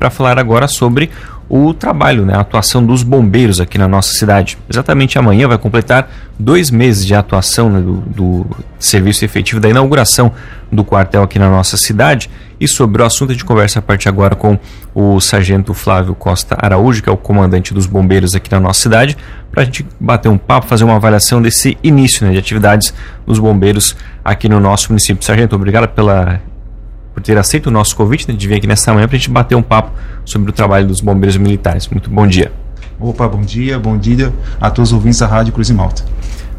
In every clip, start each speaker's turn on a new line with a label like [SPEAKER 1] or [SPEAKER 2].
[SPEAKER 1] para falar agora sobre o trabalho, né, a atuação dos bombeiros aqui na nossa cidade. Exatamente amanhã vai completar dois meses de atuação né, do, do, serviço efetivo da inauguração do quartel aqui na nossa cidade. E sobre o assunto, a gente conversa a partir agora com o sargento Flávio Costa Araújo, que é o comandante dos bombeiros aqui na nossa cidade, para a gente bater um papo, fazer uma avaliação desse início né, de atividades dos bombeiros aqui no nosso município. Sargento, obrigado pela por ter aceito o nosso convite né, de vir aqui nessa manhã para a gente bater um papo sobre o trabalho dos bombeiros militares. Muito bom dia.
[SPEAKER 2] Opa, bom dia, bom dia a todos os ouvintes da Rádio Cruz e Malta.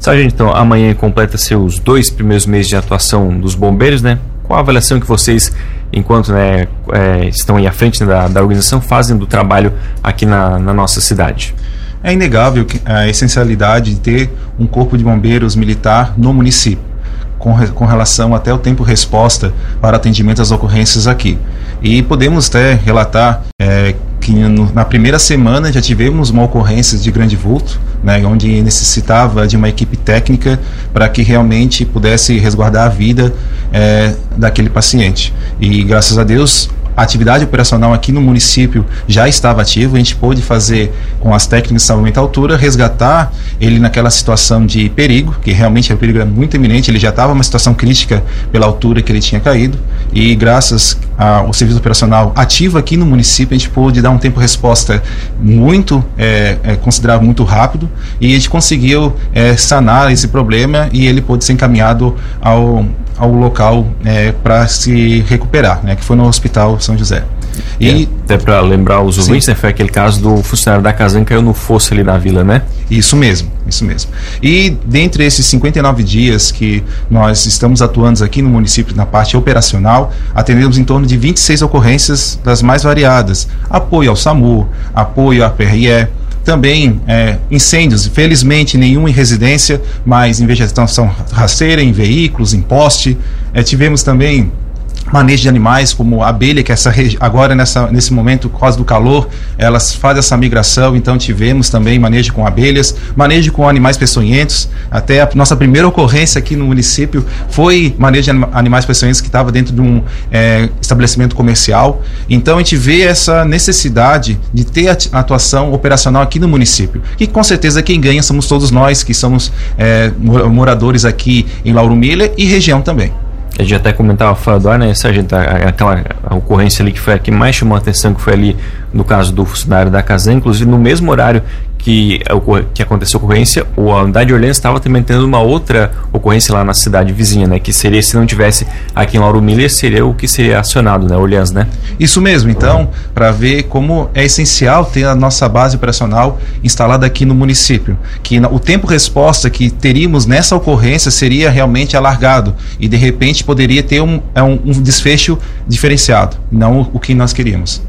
[SPEAKER 1] Sargento, então, amanhã completa seus dois primeiros meses de atuação dos bombeiros, né? Qual a avaliação que vocês, enquanto né, é, estão aí à frente né, da, da, organização, fazem do trabalho aqui na, na nossa cidade?
[SPEAKER 2] É inegável a essencialidade de ter um corpo de bombeiros militar no município com, com relação até o tempo resposta para atendimento às ocorrências aqui. E podemos até relatar é, que no, na primeira semana já tivemos uma ocorrência de grande vulto, né, onde necessitava de uma equipe técnica para que realmente pudesse resguardar a vida é, daquele paciente. E graças a Deus a atividade operacional aqui no município já estava ativa, a gente pôde fazer com as técnicas de salvamento à altura, resgatar ele naquela situação de perigo, que realmente o perigo era muito iminente, ele já estava uma situação crítica pela altura que ele tinha caído, e graças ao serviço operacional ativo aqui no município, a gente pôde dar um tempo resposta muito, é, é, considerável, muito rápido, e a gente conseguiu é, sanar esse problema e ele pôde ser encaminhado ao ao local é, para se recuperar, né, que foi no Hospital São José.
[SPEAKER 1] E é, até para lembrar os ouvintes, né, foi aquele caso do funcionário da Casan que caiu no fosso ali na vila, né?
[SPEAKER 2] Isso mesmo, isso mesmo. E dentre esses 59 dias que nós estamos atuando aqui no município na parte operacional, atendemos em torno de 26 ocorrências das mais variadas. Apoio ao SAMU, apoio à PRE, também é, incêndios, felizmente nenhum em residência, mas em vegetação rasteira, em veículos, em poste. É, tivemos também manejo de animais, como a abelha, que essa agora nessa, nesse momento, por causa do calor, elas fazem essa migração, então tivemos também manejo com abelhas, manejo com animais peçonhentos, até a nossa primeira ocorrência aqui no município foi manejo de animais peçonhentos que estava dentro de um é, estabelecimento comercial, então a gente vê essa necessidade de ter atuação operacional aqui no município, que com certeza quem ganha somos todos nós, que somos é, moradores aqui em Lauro Miller e região também.
[SPEAKER 1] A gente até comentava fora do ar, né, Sargento, aquela ocorrência ali que foi a que mais chamou a atenção, que foi ali no caso do funcionário da Casan, inclusive no mesmo horário que, que aconteceu a ocorrência, a unidade de Orleans estava também tendo uma outra ocorrência lá na cidade vizinha, né? Que seria, se não tivesse aqui em Lauro Miller, seria o que seria acionado, né? Orleans, né?
[SPEAKER 2] Isso mesmo, então, para ver como é essencial ter a nossa base operacional instalada aqui no município. Que o tempo resposta que teríamos nessa ocorrência seria realmente alargado e de repente poderia ter um, é um, um desfecho diferenciado, não o, o que nós queríamos.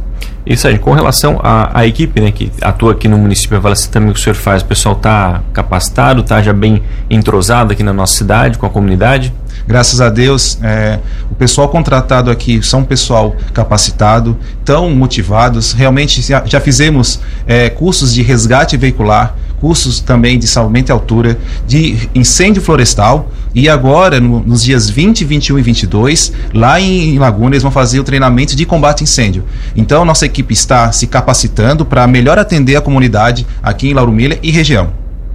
[SPEAKER 1] Isso aí, com relação à, equipe né, que atua aqui no município, avaliação também o que o senhor faz, o pessoal está capacitado, está já bem entrosado aqui na nossa cidade, com a comunidade?
[SPEAKER 2] Graças a Deus, é, o pessoal contratado aqui são pessoal capacitado, tão motivados. Realmente já, já fizemos é, cursos de resgate veicular, cursos também de salvamento e altura, de incêndio florestal. E agora, no, nos dias 20, 21 e 22, lá em Laguna, eles vão fazer o treinamento de combate a incêndio. Então, nossa equipe está se capacitando para melhor atender a comunidade aqui em Lauro Miller e região.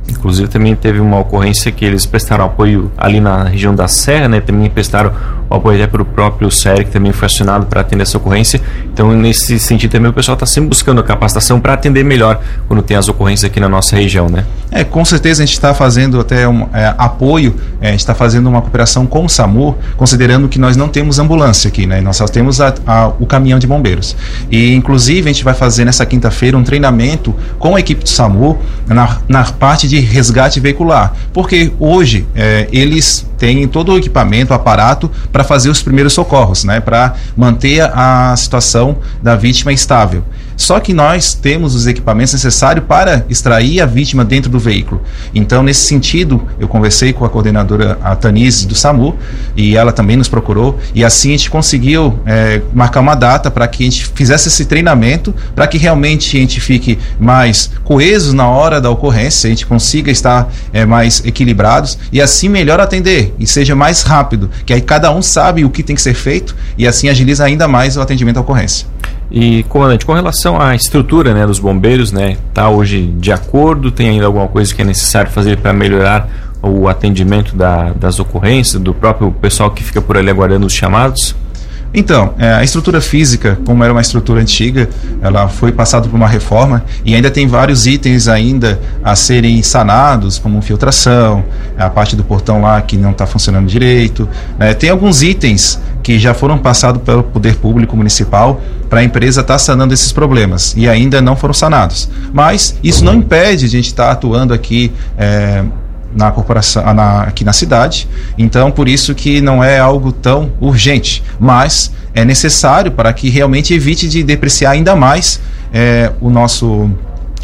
[SPEAKER 1] Inclusive também teve uma ocorrência que eles prestaram apoio ali na região da Serra, né? Também prestaram o apoio até para o próprio SER, que também foi acionado para atender essa ocorrência. Então, nesse sentido também o pessoal está sempre buscando capacitação para atender melhor quando tem as ocorrências aqui na nossa região, né?
[SPEAKER 2] É, com certeza a gente está fazendo até um é, apoio, é, a gente está fazendo uma cooperação com o SAMU, considerando que nós não temos ambulância aqui, né? Nós só temos a, a, o caminhão de bombeiros. E, inclusive, a gente vai fazer nessa quinta-feira um treinamento com a equipe do SAMU na, na parte de resgate veicular. Porque hoje é, eles têm todo o equipamento, o aparato para fazer os primeiros socorros, né? Para manter a situação da vítima estável. Só que nós temos os equipamentos necessários para extrair a vítima dentro do veículo. Então, nesse sentido, eu conversei com a coordenadora, a Tanise, do SAMU, e ela também nos procurou, e assim a gente conseguiu é, marcar uma data para que a gente fizesse esse treinamento, para que realmente a gente fique mais coeso na hora da ocorrência, a gente consiga estar é, mais equilibrados e assim melhor atender e seja mais rápido, que aí cada um sabe o que tem que ser feito e assim agiliza ainda mais o atendimento à ocorrência.
[SPEAKER 1] E, comandante, com relação à estrutura né, dos bombeiros, né, tá hoje de acordo? Tem ainda alguma coisa que é necessário fazer para melhorar o atendimento da, das ocorrências, do próprio pessoal que fica por ali aguardando os chamados?
[SPEAKER 2] Então, é, a estrutura física, como era uma estrutura antiga, ela foi passada por uma reforma e ainda tem vários itens ainda a serem sanados, como filtração, a parte do portão lá que não está funcionando direito. Né? Tem alguns itens que já foram passados pelo poder público municipal para a empresa estar tá sanando esses problemas e ainda não foram sanados. Mas isso não impede de a gente estar tá atuando aqui é, na corporação na, aqui na cidade. Então, por isso que não é algo tão urgente, mas é necessário para que realmente evite de depreciar ainda mais é, o nosso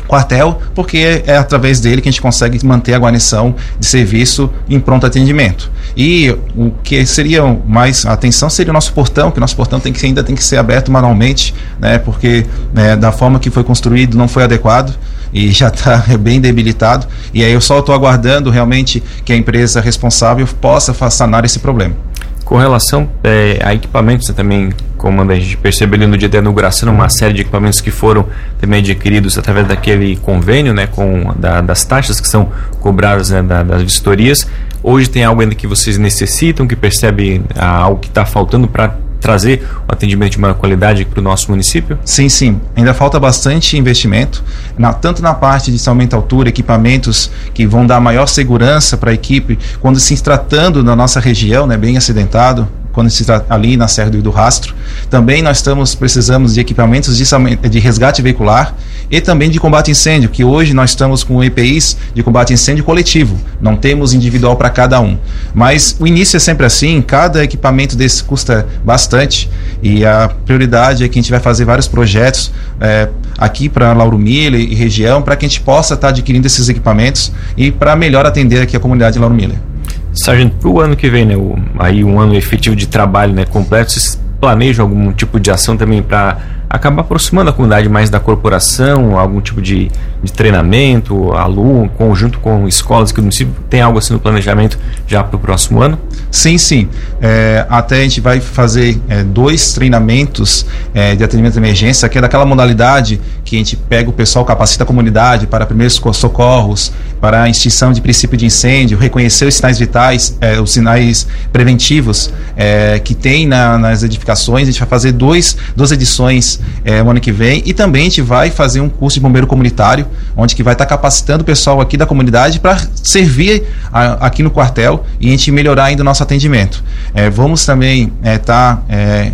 [SPEAKER 2] quartel, porque é através dele que a gente consegue manter a guarnição de serviço em pronto atendimento. E o que seria mais atenção seria o nosso portão, que o nosso portão tem que, ainda tem que ser aberto manualmente, né, porque né, da forma que foi construído não foi adequado e já está bem debilitado. E aí eu só estou aguardando realmente que a empresa responsável possa sanar esse problema.
[SPEAKER 1] Com relação é, a equipamentos, você também, como a gente percebeu ali no dia da inauguração, uma série de equipamentos que foram também adquiridos através daquele convênio, né, com da, das taxas que são cobradas né, da, das vistorias. Hoje tem algo ainda que vocês necessitam, que percebe ah, algo que está faltando para trazer o atendimento de maior qualidade para o nosso município?
[SPEAKER 2] Sim, sim. Ainda falta bastante investimento, na, tanto na parte de aumento altura, equipamentos que vão dar maior segurança para a equipe, quando se tratando na nossa região, né, bem acidentado, quando se está ali na Serra do Rastro. Também nós estamos precisamos de equipamentos de, de resgate veicular e também de combate a incêndio, que hoje nós estamos com EPIs de combate a incêndio coletivo, não temos individual para cada um. Mas o início é sempre assim, cada equipamento desse custa bastante e a prioridade é que a gente vai fazer vários projetos é, aqui para Lauro Miller e região para que a gente possa estar tá adquirindo esses equipamentos e para melhor atender aqui a comunidade de Lauro Miller.
[SPEAKER 1] Sargento, para o ano que vem, né, o, aí um ano efetivo de trabalho né, completo, vocês planejam algum tipo de ação também para acabar aproximando a comunidade mais da corporação, algum tipo de, de treinamento, aluno, conjunto com escolas que o município tem algo assim no planejamento já para o próximo ano?
[SPEAKER 2] Sim, sim. É, até a gente vai fazer é, dois treinamentos é, de atendimento de emergência, que é daquela modalidade que a gente pega o pessoal, capacita a comunidade para primeiros socorros, para a extinção de princípio de incêndio, reconhecer os sinais vitais, é, os sinais preventivos é, que tem na, nas edificações. A gente vai fazer dois, duas edições é, no ano que vem e também a gente vai fazer um curso de bombeiro comunitário, onde que vai estar capacitando o pessoal aqui da comunidade para servir a, aqui no quartel e a gente melhorar ainda o nosso atendimento. É, vamos também estar é, tá, é,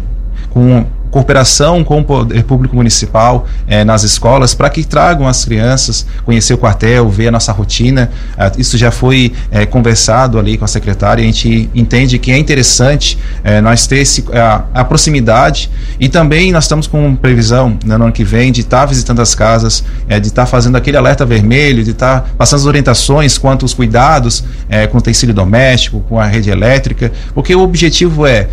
[SPEAKER 2] com cooperação com o poder público municipal eh, nas escolas para que tragam as crianças conhecer o quartel, ver a nossa rotina. Ah, isso já foi eh, conversado ali com a secretária. A gente entende que é interessante eh, nós ter esse, a, a, proximidade e também nós estamos com previsão né, no ano que vem de estar tá visitando as casas, de estar tá fazendo aquele alerta vermelho, de estar tá passando as orientações quanto aos cuidados com o tecido doméstico, com a rede elétrica, porque o objetivo é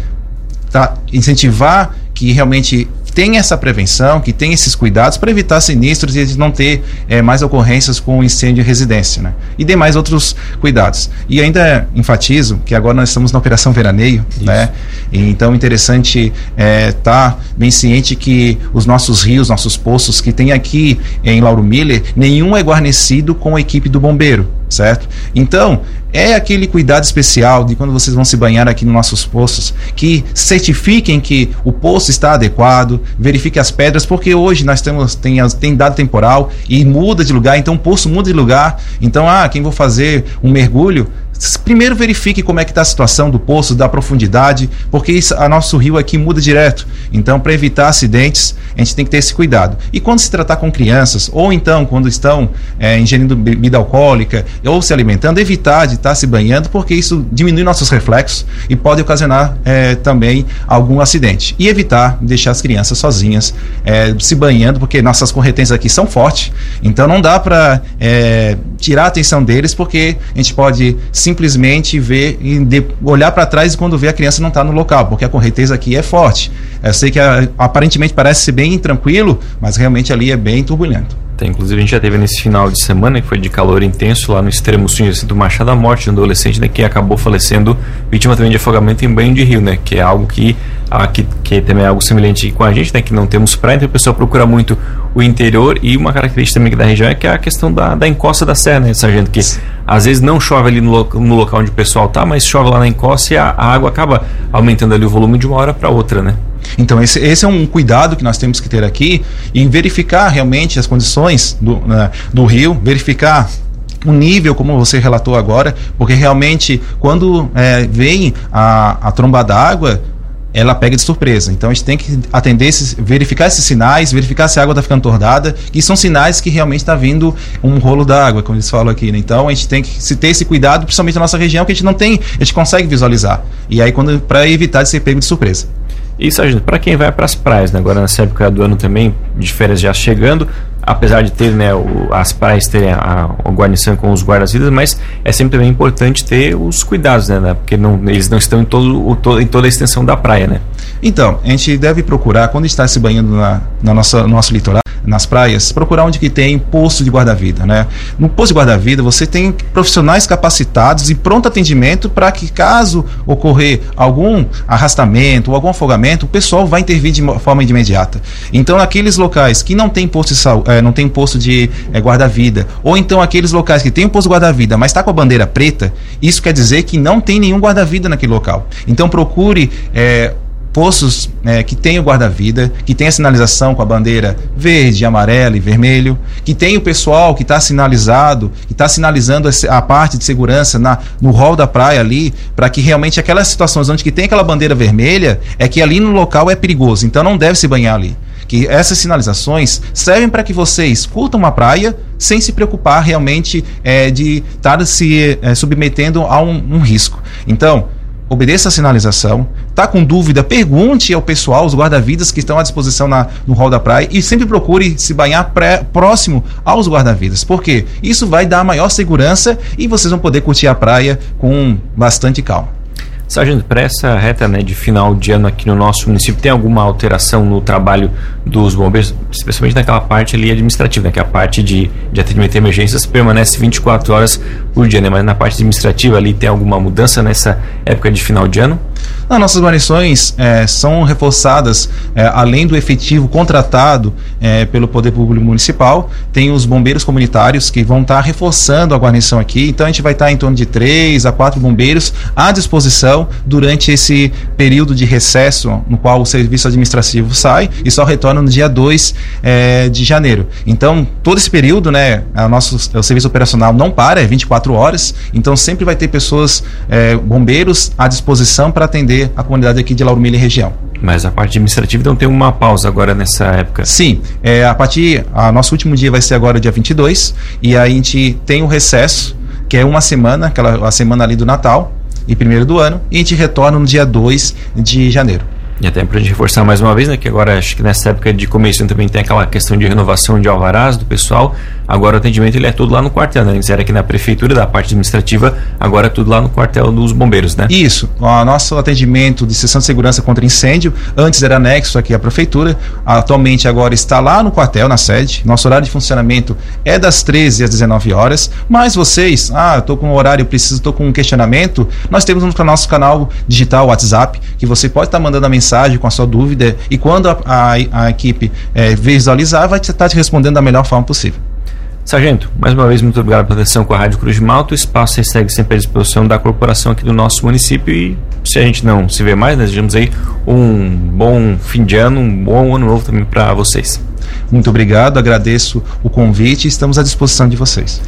[SPEAKER 2] tá, incentivar que realmente tem essa prevenção, que tem esses cuidados para evitar sinistros e não ter é, mais ocorrências com incêndio em residência, né? E demais outros cuidados. E ainda enfatizo que agora nós estamos na operação veraneio, Isso. né? E, então interessante estar é, tá bem ciente que os nossos rios, nossos poços que tem aqui em Lauro Miller, nenhum é guarnecido com a equipe do bombeiro certo? Então, é aquele cuidado especial de quando vocês vão se banhar aqui nos nossos poços, que certifiquem que o poço está adequado, verifique as pedras, porque hoje nós temos tem, tem dado temporal e muda de lugar, então o poço muda de lugar. Então, ah, quem vou fazer um mergulho, primeiro verifique como é que está a situação do poço, da profundidade, porque isso, a nosso rio aqui muda direto. Então, para evitar acidentes, a gente tem que ter esse cuidado. E quando se tratar com crianças, ou então quando estão é, ingerindo bebida alcoólica ou se alimentando, evitar de estar tá se banhando, porque isso diminui nossos reflexos e pode ocasionar é, também algum acidente. E evitar deixar as crianças sozinhas é, se banhando, porque nossas correntezas aqui são fortes, então não dá para é, tirar a atenção deles, porque a gente pode se simplesmente ver de, olhar para trás e quando vê a criança não está no local, porque a correnteza aqui é forte. Eu sei que a, aparentemente parece ser bem tranquilo, mas realmente ali é bem turbulento.
[SPEAKER 1] Até inclusive a gente já teve nesse final de semana que foi de calor intenso lá no extremo sul do Machado a morte de um adolescente né, que acabou falecendo vítima também de afogamento em banho de rio, né? Que é algo que aqui que também é algo semelhante com a gente, né? Que não temos praia, então o pessoal procura muito o interior e uma característica também da região é que é a questão da, da encosta da serra, né, sargento? Que às vezes não chove ali no, no local onde o pessoal tá, mas chove lá na encosta e a, a água acaba aumentando ali o volume de uma hora para outra, né?
[SPEAKER 2] Então, esse, esse, é um cuidado que nós temos que ter aqui em verificar realmente as condições do, né, do rio, verificar o nível, como você relatou agora, porque realmente quando é, vem a, a tromba d'água, ela pega de surpresa. Então a gente tem que atender esses, verificar esses sinais, verificar se a água está ficando tordada, que são sinais que realmente está vindo um rolo d'água, como eles falam aqui. Né? Então a gente tem que se ter esse cuidado, principalmente na nossa região, que a gente não tem, a gente consegue visualizar. E aí quando para evitar de ser pego de surpresa.
[SPEAKER 1] Isso, gente, para quem vai para as praias, né? agora nessa época do ano também, de férias já chegando, apesar de ter né, o, as praias terem a, a guarnição com os guardas-vidas, mas é sempre também importante ter os cuidados, né? né porque não, eles não estão em, todo, o, em toda a extensão da praia, né?
[SPEAKER 2] Então, a gente deve procurar, quando está se banhando na, na nossa, no nosso litoral, nas praias, procurar onde que tem posto de guarda-vida, né? No posto de guarda-vida você tem profissionais capacitados e pronto atendimento para que caso ocorrer algum arrastamento ou algum afogamento, o pessoal vai intervir de forma imediata. Então, naqueles locais que não tem posto de saúde, é, não tem posto de é, guarda-vida, ou então aqueles locais que tem um posto guarda-vida, mas está com a bandeira preta, isso quer dizer que não tem nenhum guarda-vida naquele local. Então, procure é, poços é, que tem o guarda-vida, que tem a sinalização com a bandeira verde, amarela e vermelho, que tem o pessoal que está sinalizado, que está sinalizando a parte de segurança na, no hall da praia ali, para que realmente aquelas situações onde que tem aquela bandeira vermelha, é que ali no local é perigoso, então não deve se banhar ali. Que essas sinalizações servem para que vocês curtam uma praia sem se preocupar realmente é, de estar tá se é, submetendo a um, um risco. Então, obedeça a sinalização. Tá com dúvida, pergunte ao pessoal, os guarda-vidas que estão à disposição na, no hall da praia e sempre procure se banhar pré, próximo aos guarda-vidas. porque Isso vai dar maior segurança e vocês vão poder curtir a praia com bastante calma.
[SPEAKER 1] Sargento, para essa reta né, de final de ano aqui no nosso município, tem alguma alteração no trabalho dos bombeiros, especialmente naquela parte ali administrativa, né, que é a parte de, de atendimento de emergências permanece 24 horas por dia, né, mas na parte administrativa ali tem alguma mudança nessa época de final de ano?
[SPEAKER 2] Não, nossas guarnições é, são reforçadas, é, além do efetivo contratado é, pelo Poder Público Municipal, tem os bombeiros comunitários que vão estar tá reforçando a guarnição aqui, então a gente vai estar tá em torno de três a quatro bombeiros à disposição durante esse período de recesso no qual o serviço administrativo sai e só retorna no dia 2 é, de janeiro. Então, todo esse período, né, a nosso, o serviço operacional não para, é 24 horas, então sempre vai ter pessoas, é, bombeiros à disposição para atender a comunidade aqui de Lauro Miller e região.
[SPEAKER 1] Mas a parte administrativa não tem uma pausa agora nessa época?
[SPEAKER 2] Sim, é, a partir, a nosso último dia vai ser agora dia 22 e aí a gente tem o recesso, que é uma semana, aquela a semana ali do Natal, e primeiro do ano, e a gente retorna no dia 2 de janeiro.
[SPEAKER 1] E até para a gente reforçar mais uma vez, né, que agora acho que nessa época de começo também tem aquela questão de renovação de alvarás do pessoal. Agora o atendimento ele é tudo lá no quartel, né? Antes era aqui na prefeitura, da parte administrativa, agora é tudo lá no quartel dos bombeiros, né?
[SPEAKER 2] Isso. O nosso atendimento de sessão de segurança contra incêndio, antes era anexo aqui à prefeitura, atualmente agora está lá no quartel, na sede. Nosso horário de funcionamento é das 13 às 19 horas, mas vocês, ah, eu tô com um horário, preciso, estou com um questionamento, nós temos no nosso canal digital WhatsApp, que você pode estar tá mandando a mensagem com a sua dúvida e quando a, a, a equipe é, visualizar, vai estar te respondendo da melhor forma possível.
[SPEAKER 1] Sargento, mais uma vez, muito obrigado pela atenção com a Rádio Cruz de Malta. O espaço segue sempre à disposição da corporação aqui do nosso município e se a gente não se vê mais, nós desejamos aí um bom fim de ano, um bom ano novo também para vocês.
[SPEAKER 2] Muito obrigado, agradeço o convite e estamos à disposição de vocês.